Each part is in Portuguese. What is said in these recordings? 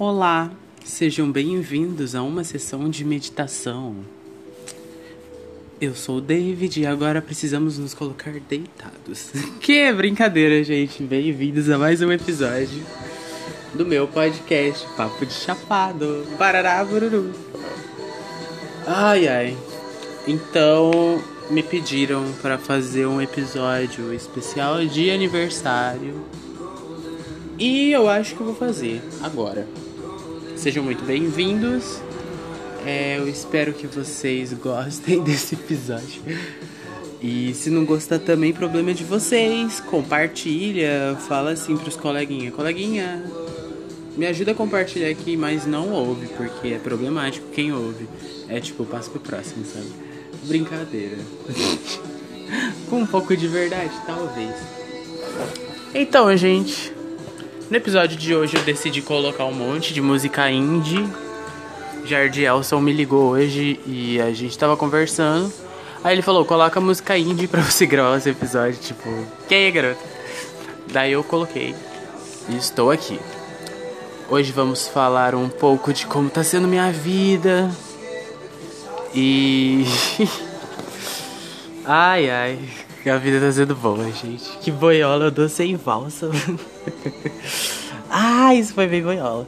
Olá, sejam bem-vindos a uma sessão de meditação. Eu sou o David e agora precisamos nos colocar deitados. que brincadeira, gente! Bem-vindos a mais um episódio do meu podcast Papo de Chapado. Barará, bururu. Ai, ai. Então, me pediram para fazer um episódio especial de aniversário. E eu acho que eu vou fazer agora. Sejam muito bem-vindos. É, eu espero que vocês gostem desse episódio. E se não gostar também, problema de vocês. Compartilha, fala assim pros coleguinha. Coleguinha, me ajuda a compartilhar aqui, mas não ouve, porque é problemático quem ouve. É tipo, passa pro próximo, sabe? Brincadeira. Com um pouco de verdade, talvez. Então, gente, no episódio de hoje eu decidi colocar um monte de música indie. Jardim Elson me ligou hoje e a gente tava conversando. Aí ele falou, coloca música indie pra você gravar esse episódio. Tipo, que aí, garoto? Daí eu coloquei e estou aqui. Hoje vamos falar um pouco de como tá sendo minha vida. E. ai, ai. A vida tá sendo boa, gente. Que boiola eu sem valsa. ah, isso foi bem boiola.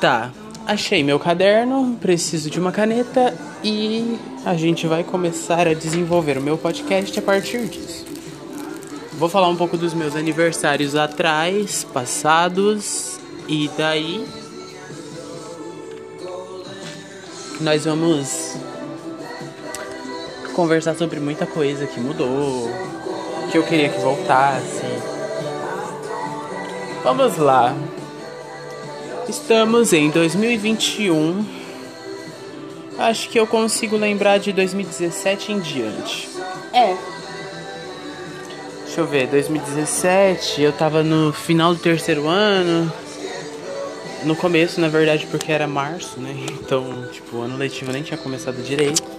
Tá, achei meu caderno, preciso de uma caneta e a gente vai começar a desenvolver o meu podcast a partir disso. Vou falar um pouco dos meus aniversários atrás, passados e daí nós vamos conversar sobre muita coisa que mudou, que eu queria que voltasse. Vamos lá. Estamos em 2021. Acho que eu consigo lembrar de 2017 em diante. É. Deixa eu ver, 2017, eu tava no final do terceiro ano. No começo, na verdade, porque era março, né? Então, tipo, o ano letivo nem tinha começado direito.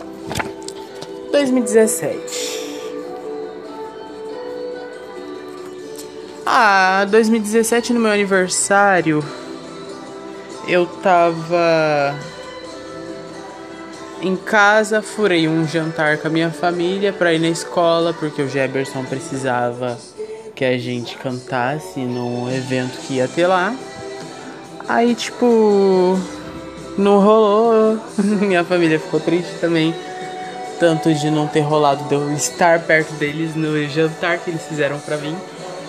2017. Ah, 2017 no meu aniversário, eu tava em casa, furei um jantar com a minha família pra ir na escola, porque o Jefferson precisava que a gente cantasse num evento que ia ter lá. Aí, tipo, não rolou. minha família ficou triste também tanto de não ter rolado de eu estar perto deles no jantar que eles fizeram pra mim,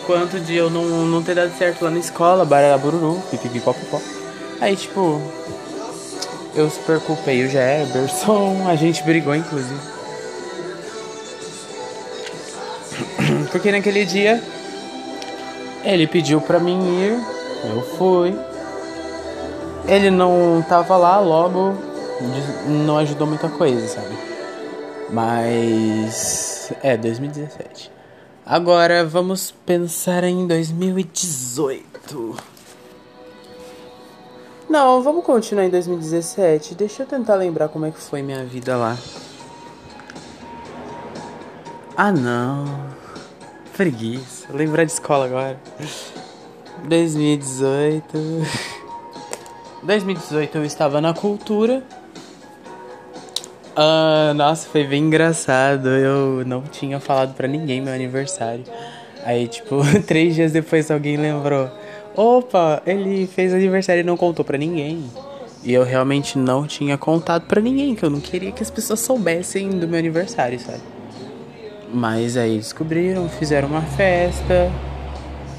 quanto de eu não, não ter dado certo lá na escola, bararabururu, pipipipopopó. Aí, tipo, eu super culpei o Jefferson, a gente brigou, inclusive. Porque naquele dia, ele pediu pra mim ir, eu fui. Ele não tava lá, logo não ajudou muita coisa, sabe? Mas. É, 2017. Agora vamos pensar em 2018. Não, vamos continuar em 2017. Deixa eu tentar lembrar como é que foi minha vida lá. Ah, não. Preguiça. Lembrar de escola agora. 2018. 2018 eu estava na cultura. Ah, nossa, foi bem engraçado. Eu não tinha falado para ninguém meu aniversário. Aí, tipo, três dias depois alguém lembrou: opa, ele fez aniversário e não contou para ninguém. E eu realmente não tinha contado para ninguém, que eu não queria que as pessoas soubessem do meu aniversário, sabe? Mas aí descobriram, fizeram uma festa.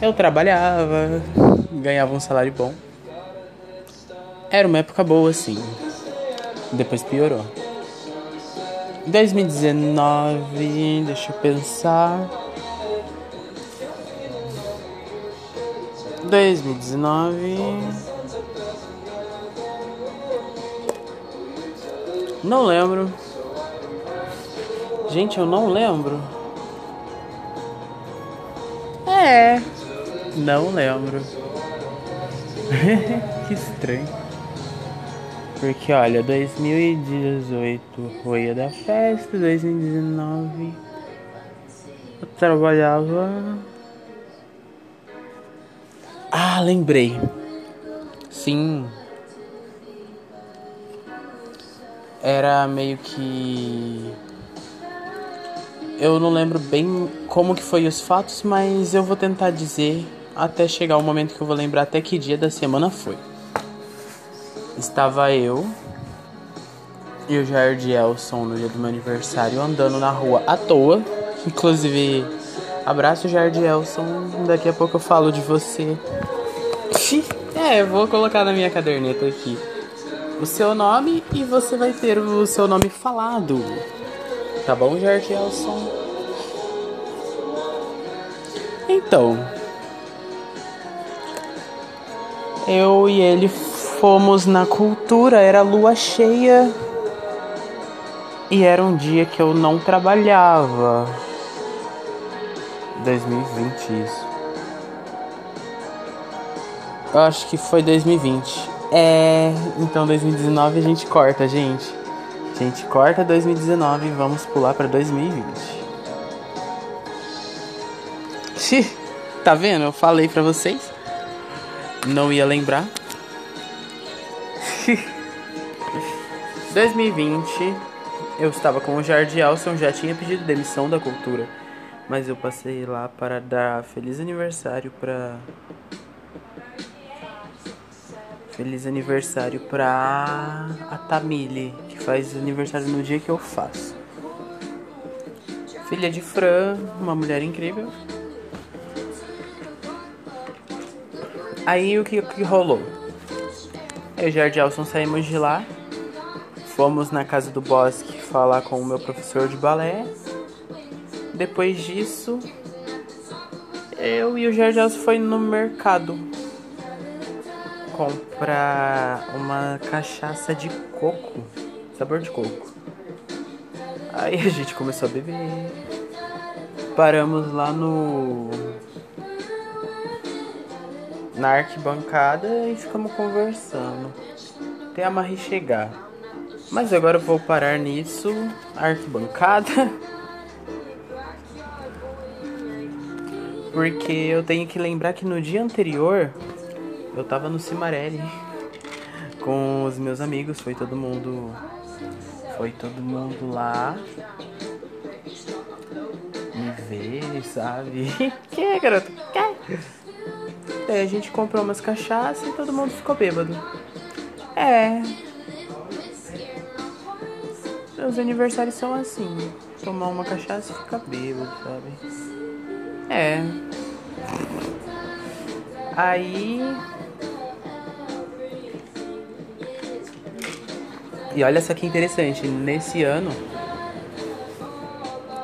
Eu trabalhava, ganhava um salário bom. Era uma época boa, assim. Depois piorou. 2019, deixa eu pensar. 2019. Não lembro. Gente, eu não lembro. É. Não lembro. que estranho. Porque olha, 2018 foi a da festa, 2019 eu trabalhava. Ah, lembrei. Sim. Era meio que. Eu não lembro bem como que foi os fatos, mas eu vou tentar dizer até chegar o momento que eu vou lembrar até que dia da semana foi. Estava eu e o Jair Elson no dia do meu aniversário andando na rua à toa. Inclusive, abraço Jair Elson, daqui a pouco eu falo de você. É, eu vou colocar na minha caderneta aqui o seu nome e você vai ter o seu nome falado. Tá bom, Jair Elson? Então, eu e ele fomos na cultura, era lua cheia e era um dia que eu não trabalhava. 2020 isso. Eu acho que foi 2020. É, então 2019 a gente corta, gente. A gente corta 2019 e vamos pular para 2020. Xiii, tá vendo? Eu falei pra vocês. Não ia lembrar. 2020, eu estava com o Jardim Elson, já tinha pedido demissão da cultura. Mas eu passei lá para dar feliz aniversário para Feliz aniversário pra a Tamile, que faz aniversário no dia que eu faço. Filha de Fran, uma mulher incrível. Aí o que, que rolou? Eu e o Jardim Alson saímos de lá. Fomos na casa do Bosque falar com o meu professor de balé. Depois disso, eu e o Jardim foi no mercado comprar uma cachaça de coco, sabor de coco. Aí a gente começou a beber. Paramos lá no na arquibancada e ficamos conversando até a Marie chegar. Mas agora eu vou parar nisso, arquibancada. Porque eu tenho que lembrar que no dia anterior eu tava no Cimarelli com os meus amigos, foi todo mundo. Foi todo mundo lá me ver, sabe? que garoto? Que? Daí a gente comprou umas cachaças e todo mundo ficou bêbado. É. Meus aniversários são assim. Tomar uma cachaça e ficar bêbado, sabe? É. Aí E olha só que interessante, nesse ano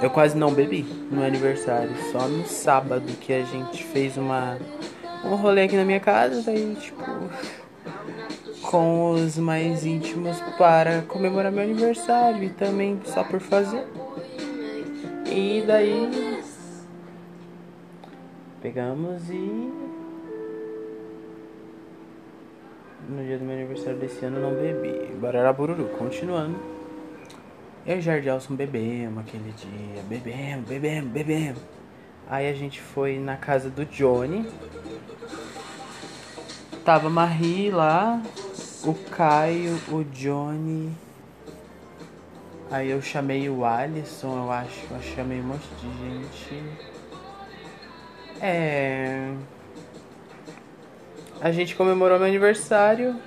eu quase não bebi no aniversário, só no sábado que a gente fez uma um rolê aqui na minha casa, daí tipo com os mais íntimos para comemorar meu aniversário e também só por fazer. E daí pegamos e no dia do meu aniversário desse ano não bebi. Barara Bururu, continuando. Eu e Jardim Alson bebemos aquele dia. Bebemos, bebemos, bebemos. Aí a gente foi na casa do Johnny. Tava Marie lá, o Caio, o Johnny. Aí eu chamei o Alisson, eu acho. Eu chamei um monte de gente. É. A gente comemorou meu aniversário,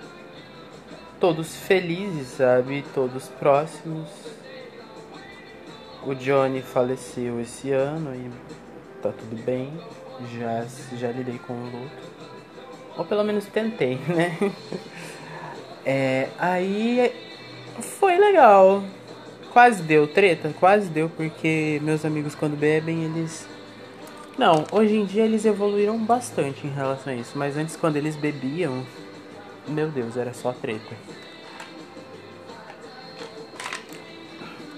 todos felizes, sabe? Todos próximos. O Johnny faleceu esse ano e tá tudo bem. Já, já lidei com o luto. Ou pelo menos tentei, né? É, aí foi legal. Quase deu treta, quase deu, porque meus amigos quando bebem, eles não, hoje em dia eles evoluíram bastante em relação a isso, mas antes quando eles bebiam, meu Deus, era só treta.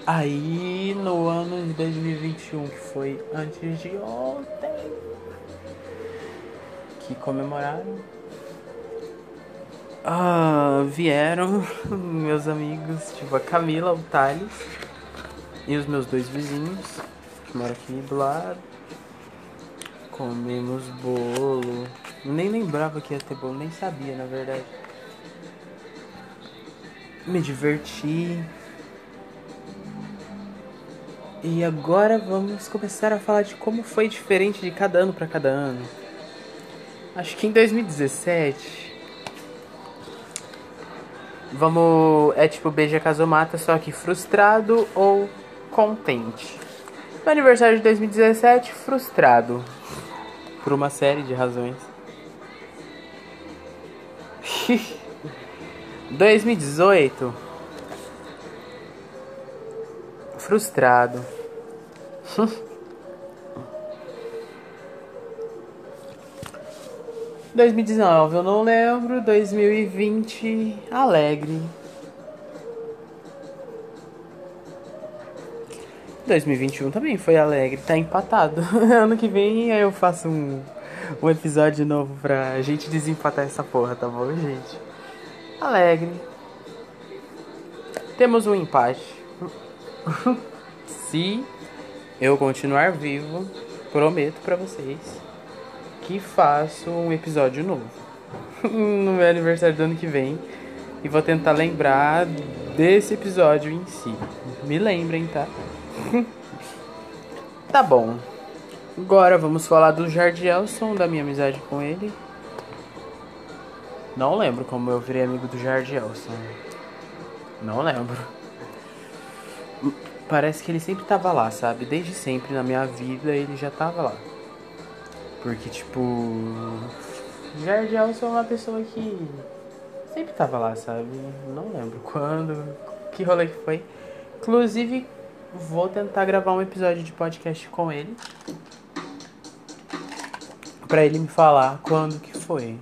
Aí no ano de 2021, que foi antes de ontem, que comemoraram, ah, vieram meus amigos, tipo a Camila, o Thales e os meus dois vizinhos, que moram aqui do lado comemos bolo, Nem lembrava que ia ter bolo, nem sabia, na verdade. Me diverti. E agora vamos começar a falar de como foi diferente de cada ano para cada ano. Acho que em 2017 vamos é tipo beija casomata, só que frustrado ou contente. No aniversário de 2017, frustrado por uma série de razões. 2018 frustrado. 2019 eu não lembro, 2020 alegre. 2021 também foi alegre, tá empatado. ano que vem eu faço um, um episódio novo pra gente desempatar essa porra, tá bom, gente? Alegre. Temos um empate. Se eu continuar vivo, prometo para vocês que faço um episódio novo no meu aniversário do ano que vem e vou tentar lembrar desse episódio em si. Me lembrem, tá? tá bom. Agora vamos falar do Jardielson, da minha amizade com ele. Não lembro como eu virei amigo do Jardielson. Não lembro. Parece que ele sempre tava lá, sabe? Desde sempre na minha vida ele já tava lá. Porque, tipo. Jardielson é uma pessoa que sempre tava lá, sabe? Não lembro quando, que rolê que foi. Inclusive, vou tentar gravar um episódio de podcast com ele. Pra ele me falar quando que foi.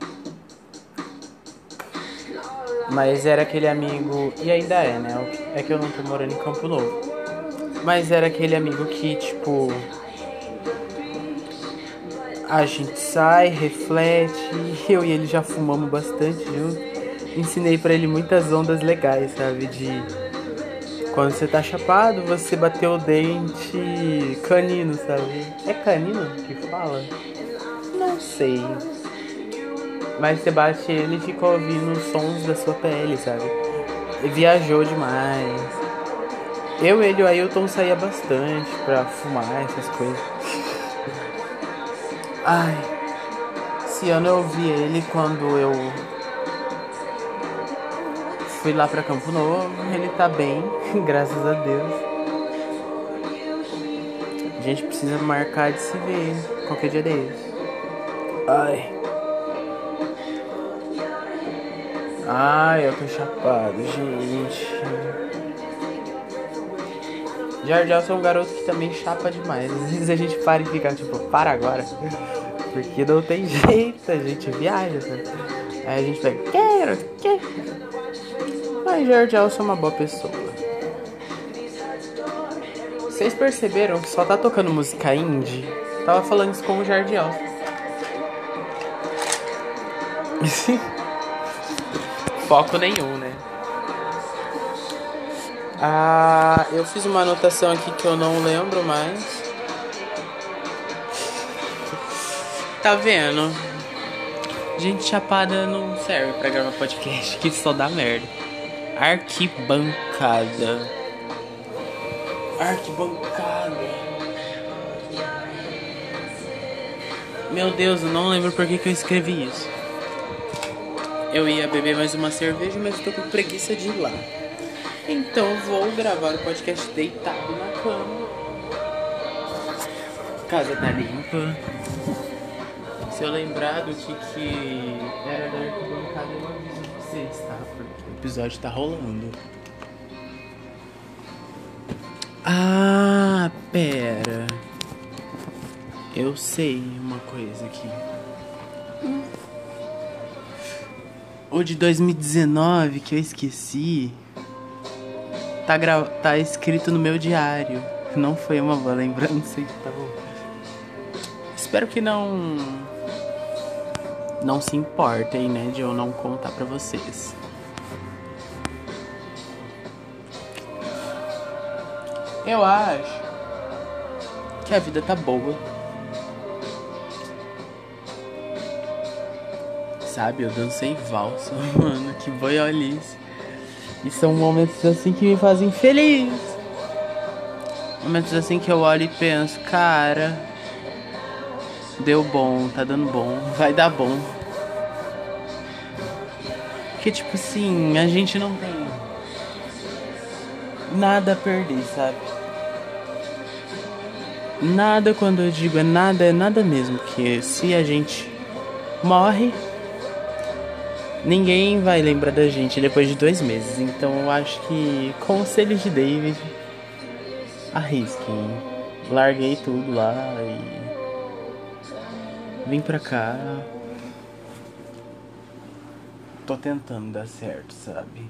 Mas era aquele amigo, e ainda é, né? É que eu não tô morando em Campo Novo. Mas era aquele amigo que, tipo. A gente sai, reflete. Eu e ele já fumamos bastante junto. Ensinei para ele muitas ondas legais, sabe? De. Quando você tá chapado, você bateu o dente canino, sabe? É canino que fala? Não sei. Mas você bate ele e fica ouvindo os sons da sua pele, sabe? E viajou demais. Eu, ele e o Ailton saía bastante pra fumar essas coisas. Ai. Esse ano eu vi ele quando eu fui lá pra Campo Novo. Ele tá bem, graças a Deus. A gente precisa marcar de se ver qualquer dia deles. Ai. Ai, eu tô chapado, gente. Jardelson é um garoto que também chapa demais. Às vezes a gente para e fica tipo, para agora. Porque não tem jeito, a gente viaja, sabe? Aí a gente pega, quero, que? Mas Jardelson é uma boa pessoa. Vocês perceberam que só tá tocando música indie? Tava falando isso com o Jardelson. foco nenhum, né? Ah, eu fiz uma anotação aqui que eu não lembro mais. Tá vendo? Gente chapada não serve pra gravar podcast, que só dá merda. Arquibancada. Arquibancada. Meu Deus, eu não lembro por que, que eu escrevi isso. Eu ia beber mais uma cerveja, mas estou com preguiça de ir lá. Então vou gravar o podcast deitado na cama. Casa tá limpa. Se eu lembrar do que, que era da arquibancada, eu aviso vocês, tá? Porque o episódio tá rolando. Ah, pera. Eu sei uma coisa aqui. O de 2019 que eu esqueci. Tá, gra... tá escrito no meu diário. Não foi uma boa lembrança, então. Espero que não. Não se importem, né? De eu não contar pra vocês. Eu acho que a vida tá boa. sabe? Eu dancei valsa, mano, que boiolice. E são momentos assim que me fazem feliz. Momentos assim que eu olho e penso, cara, deu bom, tá dando bom, vai dar bom. Porque, tipo assim, a gente não tem nada a perder, sabe? Nada, quando eu digo é nada, é nada mesmo. Que se a gente morre, ninguém vai lembrar da gente depois de dois meses. Então eu acho que, conselho de David, arrisquem. Larguei tudo lá e. Vim pra cá. Tô tentando dar certo, sabe?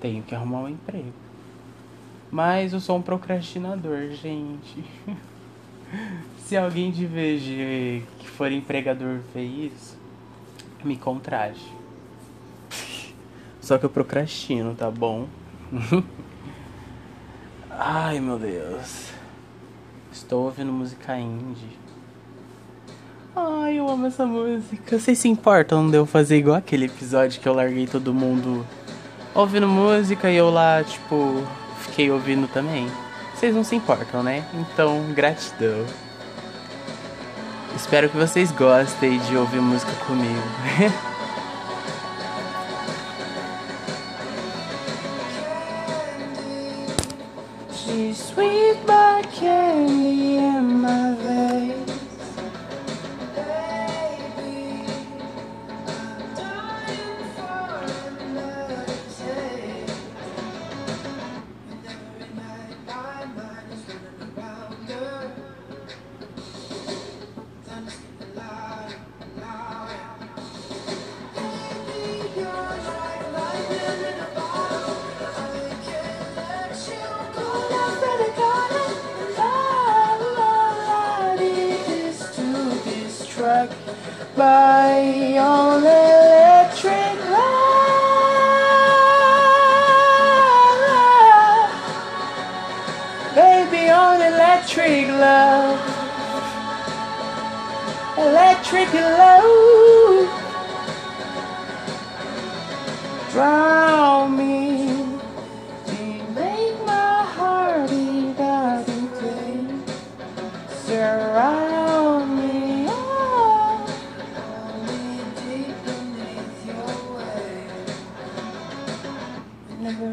Tenho que arrumar um emprego. Mas eu sou um procrastinador, gente. Se alguém de vez que for empregador ver isso, me contrate. Só que eu procrastino, tá bom? Ai meu Deus. Estou ouvindo música indie. Ai, eu amo essa música. Vocês se importam de eu fazer igual aquele episódio que eu larguei todo mundo ouvindo música e eu lá, tipo, fiquei ouvindo também? Vocês não se importam, né? Então, gratidão. Espero que vocês gostem de ouvir música comigo.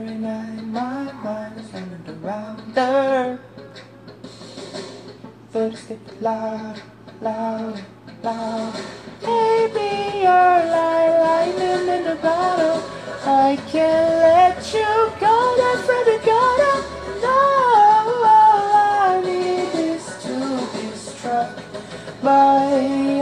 Every night my mind is running around her. First get loud, loud, loud. Baby, you're like lightning in the bottle. I can't let you go. That's Freddy got it. No, all I need is to be struck by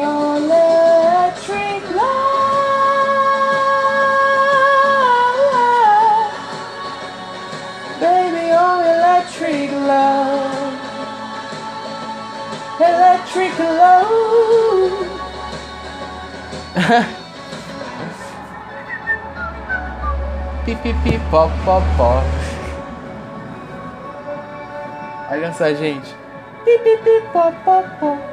pi, pi, pi, pó, pó, pó. Olha só, gente. Pi, pi, pi, pó, pó, pó.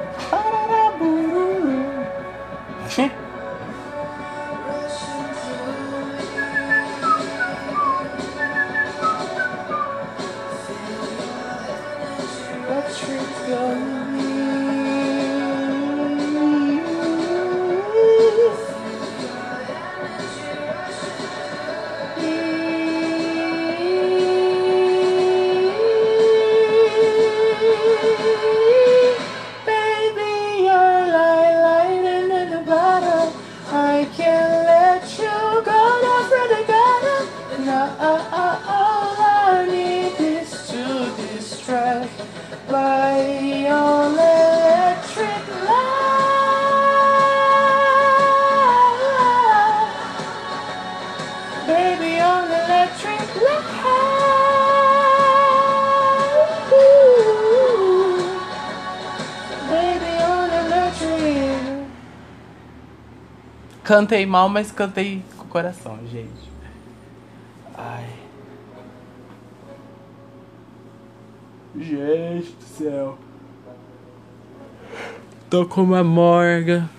Cantei mal, mas cantei com o coração, gente. Ai. Gente do céu. Tô com uma morga.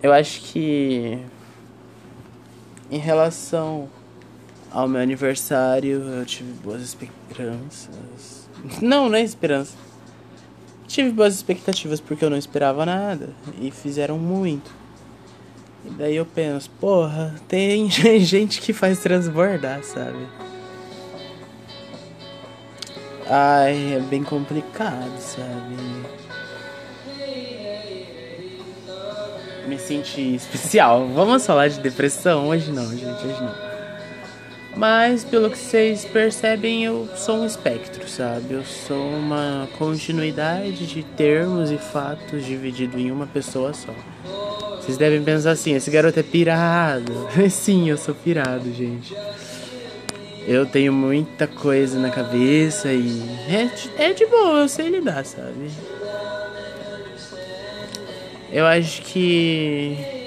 Eu acho que em relação ao meu aniversário, eu tive boas esperanças. Não, não é esperança. Tive boas expectativas porque eu não esperava nada e fizeram muito. E daí eu penso, porra, tem gente que faz transbordar, sabe? Ai, é bem complicado, sabe? Me senti especial. Vamos falar de depressão? Hoje não, gente, hoje não. Mas pelo que vocês percebem, eu sou um espectro, sabe? Eu sou uma continuidade de termos e fatos dividido em uma pessoa só. Vocês devem pensar assim, esse garoto é pirado. Sim, eu sou pirado, gente. Eu tenho muita coisa na cabeça e é, é de boa, eu sei lidar, sabe? Eu acho que.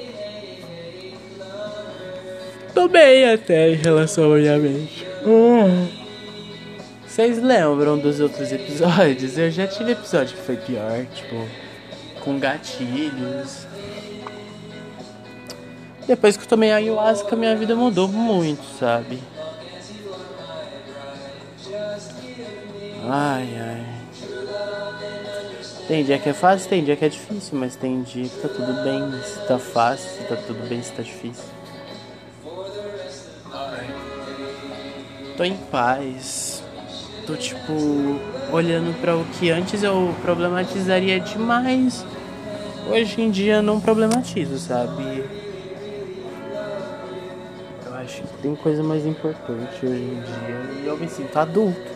Tô bem até em relação ao minha mente. Hum. Vocês lembram dos outros episódios? Eu já tive episódio que foi pior, tipo, com gatilhos. Depois que eu tomei ayahuasca, minha vida mudou muito, sabe? Ai, ai. Tem dia que é fácil, tem dia que é difícil, mas tem dia que tá tudo bem, se tá fácil, se tá tudo bem, se tá difícil. Tô em paz. Tô tipo olhando para o que antes eu problematizaria demais. Hoje em dia não problematizo, sabe? Eu acho que tem coisa mais importante hoje em dia e eu me sinto adulto.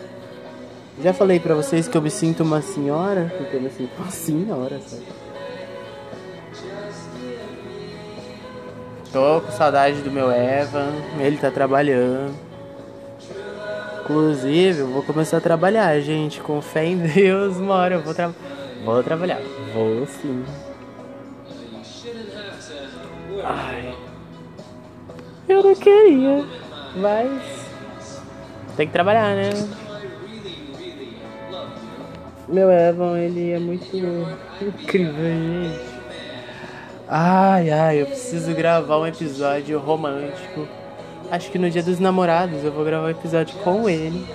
Já falei pra vocês que eu me sinto uma senhora, porque eu me sinto uma senhora, sabe? Tô com saudade do meu Evan, ele tá trabalhando. Inclusive, eu vou começar a trabalhar, gente. Com fé em Deus, uma hora eu vou, tra vou trabalhar. Vou sim. Ai. Eu não queria, mas tem que trabalhar, né? Meu Evan, ele é muito incrível, gente. Ai, ai, eu preciso gravar um episódio romântico. Acho que no dia dos namorados eu vou gravar um episódio com ele.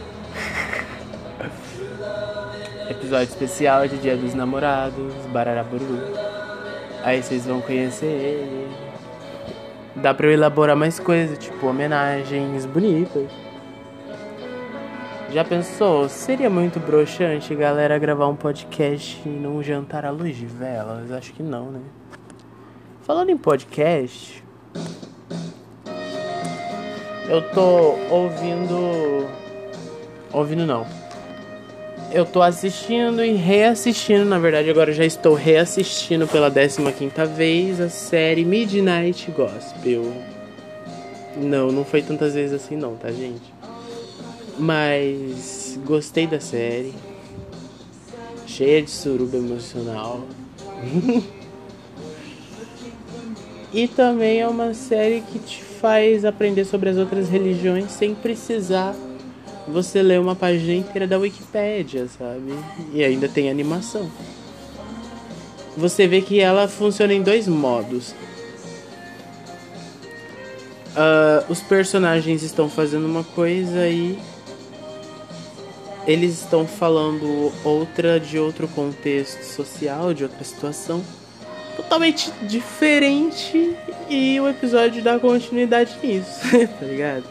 episódio especial de dia dos namorados, Bararaburu. Aí vocês vão conhecer ele. Dá pra eu elaborar mais coisas, tipo homenagens bonitas. Já pensou? Seria muito broxante, galera, gravar um podcast num jantar à luz de velas? Acho que não, né? Falando em podcast, eu tô ouvindo. Ouvindo não. Eu tô assistindo e reassistindo, na verdade agora já estou reassistindo pela 15 vez a série Midnight Gospel. Não, não foi tantas vezes assim não, tá gente? Mas gostei da série. Cheia de suruba emocional. e também é uma série que te faz aprender sobre as outras religiões sem precisar você ler uma página inteira da Wikipédia, sabe? E ainda tem animação. Você vê que ela funciona em dois modos. Uh, os personagens estão fazendo uma coisa e eles estão falando outra de outro contexto social, de outra situação totalmente diferente e o episódio dá continuidade nisso, tá ligado?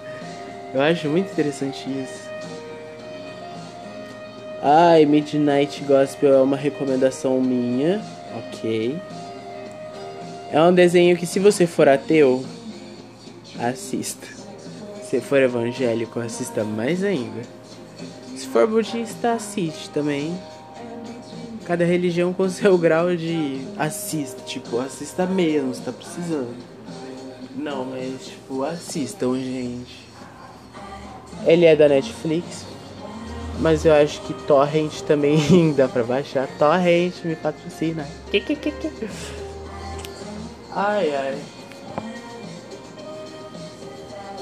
Eu acho muito interessante isso. Ai, Midnight Gospel é uma recomendação minha, ok. É um desenho que se você for ateu, assista. Se for evangélico, assista mais ainda. Se for budista, assiste também. Cada religião com seu grau de assista, tipo, assista mesmo, se tá precisando. Não, mas tipo, assistam, gente. Ele é da Netflix, mas eu acho que Torrent também dá pra baixar. Torrent me patrocina. Ai, ai.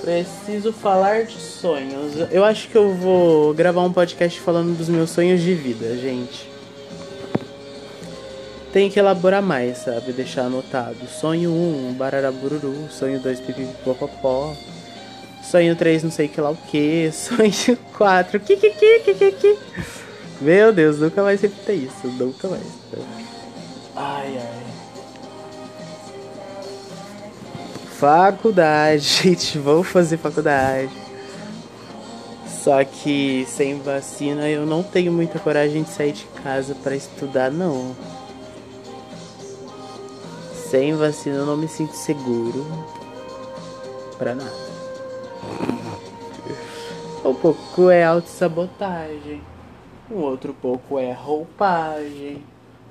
Preciso falar de sonhos. Eu acho que eu vou gravar um podcast falando dos meus sonhos de vida, gente. Tem que elaborar mais, sabe? Deixar anotado. Sonho 1, um, bararabururu. Sonho 2, pipipipopopó. Sonho 3, não sei que lá o que. Sonho 4, kikiki, Meu Deus, nunca mais repita isso. Nunca mais. Ai, ai. Faculdade, gente. Vou fazer faculdade. Só que sem vacina eu não tenho muita coragem de sair de casa para estudar, não. Sem vacina eu não me sinto seguro para nada. Um pouco é autossabotagem, um outro pouco é roupagem,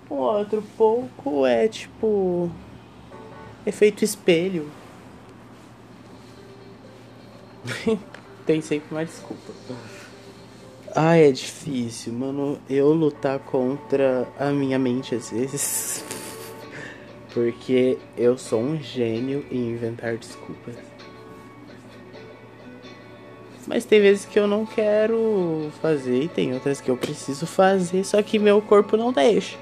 um outro pouco é tipo efeito espelho. Tem sempre uma desculpa. Ai, é difícil, mano, eu lutar contra a minha mente às vezes. Porque eu sou um gênio em inventar desculpas. Mas tem vezes que eu não quero fazer e tem outras que eu preciso fazer, só que meu corpo não deixa.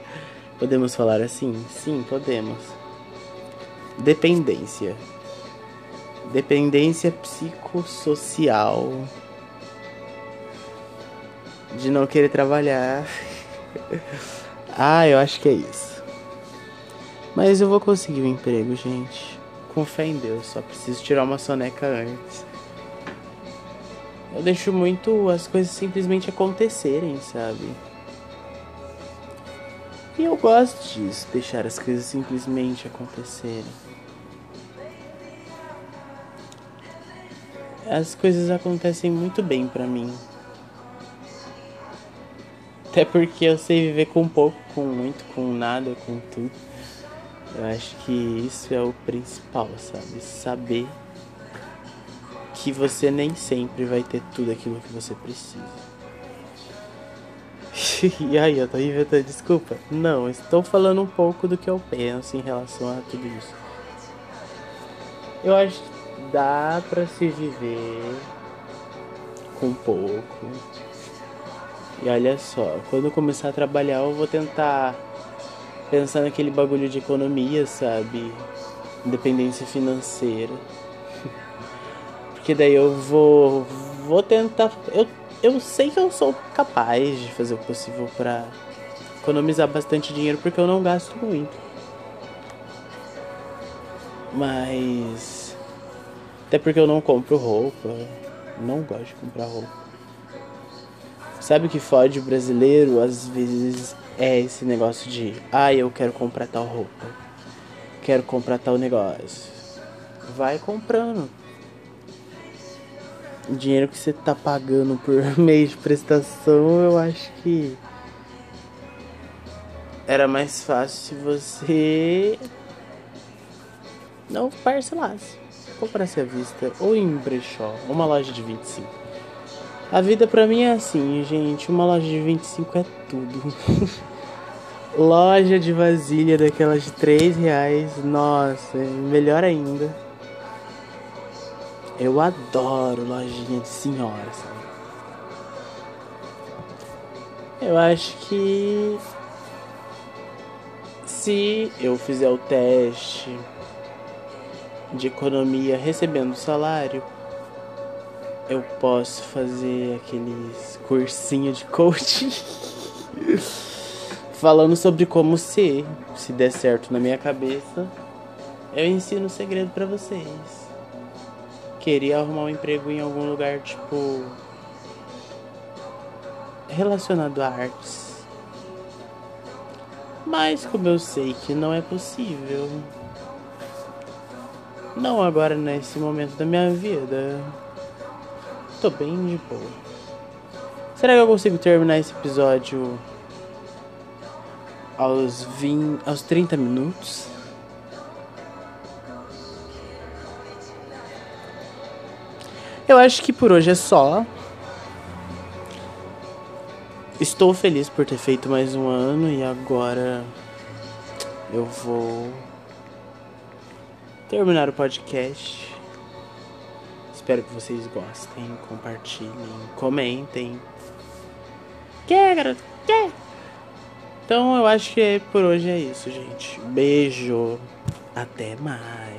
Podemos falar assim? Sim, podemos. Dependência. Dependência psicossocial. De não querer trabalhar. ah, eu acho que é isso. Mas eu vou conseguir um emprego, gente. Com fé em Deus, só preciso tirar uma soneca antes. Eu deixo muito as coisas simplesmente acontecerem, sabe? E eu gosto disso, deixar as coisas simplesmente acontecerem. As coisas acontecem muito bem para mim. Até porque eu sei viver com pouco, com muito, com nada, com tudo. Eu acho que isso é o principal, sabe? Saber que você nem sempre vai ter tudo aquilo que você precisa. e aí, eu tô inventando desculpa? Não, estou falando um pouco do que eu penso em relação a tudo isso. Eu acho que dá pra se viver com pouco. E olha só, quando eu começar a trabalhar, eu vou tentar pensar naquele bagulho de economia, sabe? Independência financeira. Porque daí eu vou vou tentar eu eu sei que eu sou capaz de fazer o possível para economizar bastante dinheiro porque eu não gasto muito. Mas até porque eu não compro roupa, não gosto de comprar roupa. Sabe o que fode brasileiro às vezes é esse negócio de, ah, eu quero comprar tal roupa, quero comprar tal negócio. Vai comprando. O dinheiro que você tá pagando por mês de prestação, eu acho que era mais fácil se você não parcelasse. Comprasse à vista ou em brechó, uma loja de 25. A vida pra mim é assim, gente. Uma loja de 25 é tudo. loja de vasilha daquelas de 3 reais. Nossa, melhor ainda. Eu adoro lojinha de senhora, sabe? Eu acho que se eu fizer o teste de economia recebendo salário, eu posso fazer aqueles cursinho de coaching falando sobre como ser. Se der certo na minha cabeça, eu ensino o segredo para vocês. Queria arrumar um emprego em algum lugar tipo relacionado a artes. Mas como eu sei que não é possível, não agora nesse momento da minha vida tô bem de boa. Será que eu consigo terminar esse episódio aos 20, aos 30 minutos? Eu acho que por hoje é só. Estou feliz por ter feito mais um ano e agora eu vou terminar o podcast. Espero que vocês gostem, compartilhem, comentem. Que, garoto? Que? Então eu acho que por hoje é isso, gente. Beijo. Até mais.